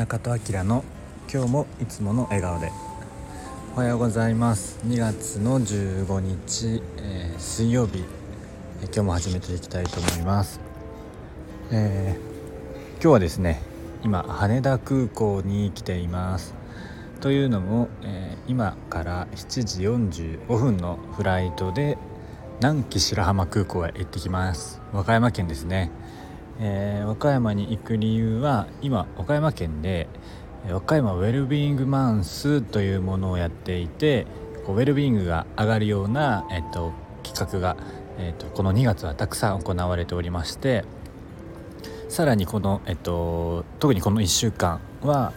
中戸明の今日もいつもの笑顔で。おはようございます。2月の15日、えー、水曜日、えー、今日も始めていきたいと思います、えー、今日はですね今羽田空港に来ています。というのも、え今から7時45分のフライトで南紀白浜空港へ行ってきます。和歌山県ですね。えー、和歌山に行く理由は今岡山県で和歌山ウェルビーイングマンスというものをやっていてこうウェルビーイングが上がるような、えっと、企画が、えっと、この2月はたくさん行われておりましてさらにこの、えっと、特にこの1週間は、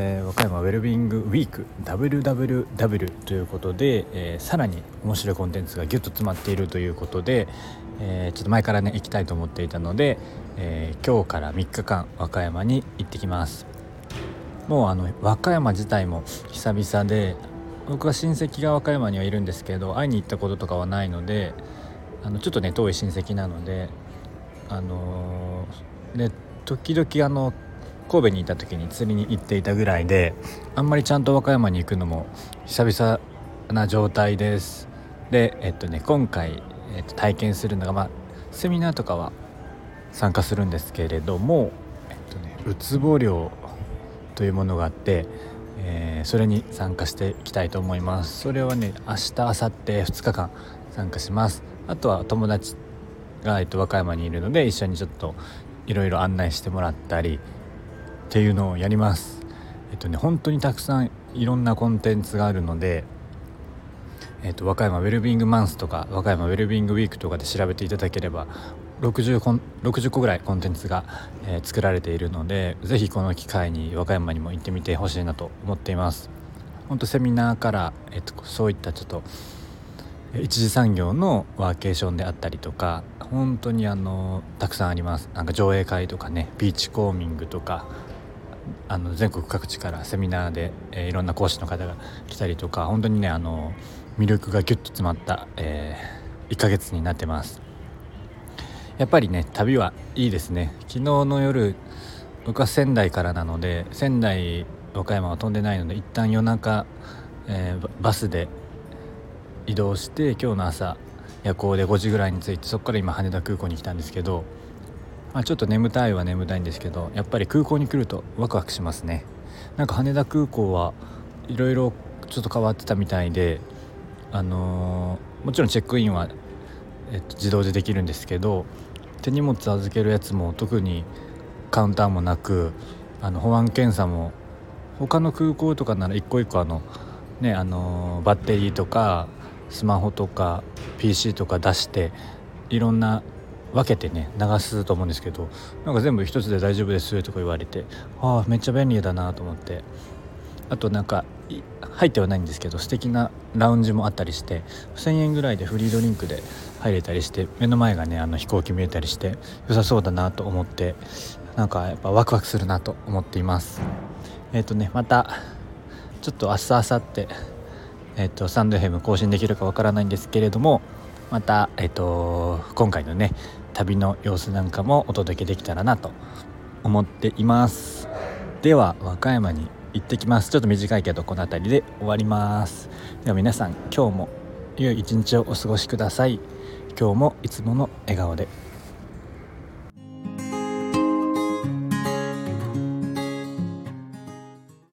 えー、和歌山ウェルビーイングウィーク WWW ということで、えー、さらに面白いコンテンツがギュッと詰まっているということで、えー、ちょっと前からね行きたいと思っていたので、えー、今日から3日間和歌山に行ってきます。もうあの和歌山自体も久々で僕は親戚が和歌山にはいるんですけど会いに行ったこととかはないのであのちょっとね遠い親戚なのであのー、で時々あの神戸にいた時に釣りに行っていたぐらいであんまりちゃんと和歌山に行くのも久々な状態です。でえっとね今回えー、と体験するのが、まあ、セミナーとかは参加するんですけれども、えっとね、うつぼ漁というものがあって、えー、それに参加していきたいと思います。それはね明日明後日2日間参加します。あとは友達が、えっと、和歌山にいるので一緒にちょっといろいろ案内してもらったりっていうのをやります。えっとね本当にたくさんいろんなコンテンツがあるのでえーと、和歌山ウェルビングマンスとか和歌山ウェルビングウィークとかで調べていただければ 60, コン60個ぐらいコンテンツが、えー、作られているのでぜひこの機会に和歌山にも行ってみてほしいなと思っています。本当セミナーから、えーと、そういったちょっと一次産業のワーケーションであったりとか本当にあのたくさんあります。なんか上映会とかねビーチコーミングとかあの全国各地からセミナーで、えー、いろんな講師の方が来たりとか本当にねあの魅力がギュッと詰まった、えー、1ヶ月になってます。やっぱりね旅はいいですね。昨日の夜僕は仙台からなので仙台和歌山は飛んでないので一旦夜中、えー、バスで移動して今日の朝夜行で5時ぐらいに着いてそこから今羽田空港に来たんですけど、まあ、ちょっと眠たいは眠たいんですけどやっぱり空港に来るとワクワクしますね。なんか羽田空港はいろいろちょっと変わってたみたいであの、もちろんチェックインは、えっと、自動でできるんですけど手荷物預けるやつも特にカウンターもなくあの保安検査も他の空港とかなら一個一個あの、ねあの、バッテリーとかスマホとか PC とか出していろんな分けてね流すと思うんですけどなんか全部一つで大丈夫ですとか言われてああめっちゃ便利だなと思って。あとなんか入ってはないんですけど素敵なラウンジもあったりして1,000円ぐらいでフリードリンクで入れたりして目の前がねあの飛行機見えたりして良さそうだなと思ってなんかやっぱワクワクするなと思っています。えっ、ー、とねまたちょっと明日明後日えっ、ー、とサンドヘム更新できるかわからないんですけれどもまたえっ、ー、と今回のね旅の様子なんかもお届けできたらなと思っています。では和歌山に行ってきます。ちょっと短いけどこの辺りで終わります。では皆さん今日も良い一日をお過ごしください。今日もいつもの笑顔で。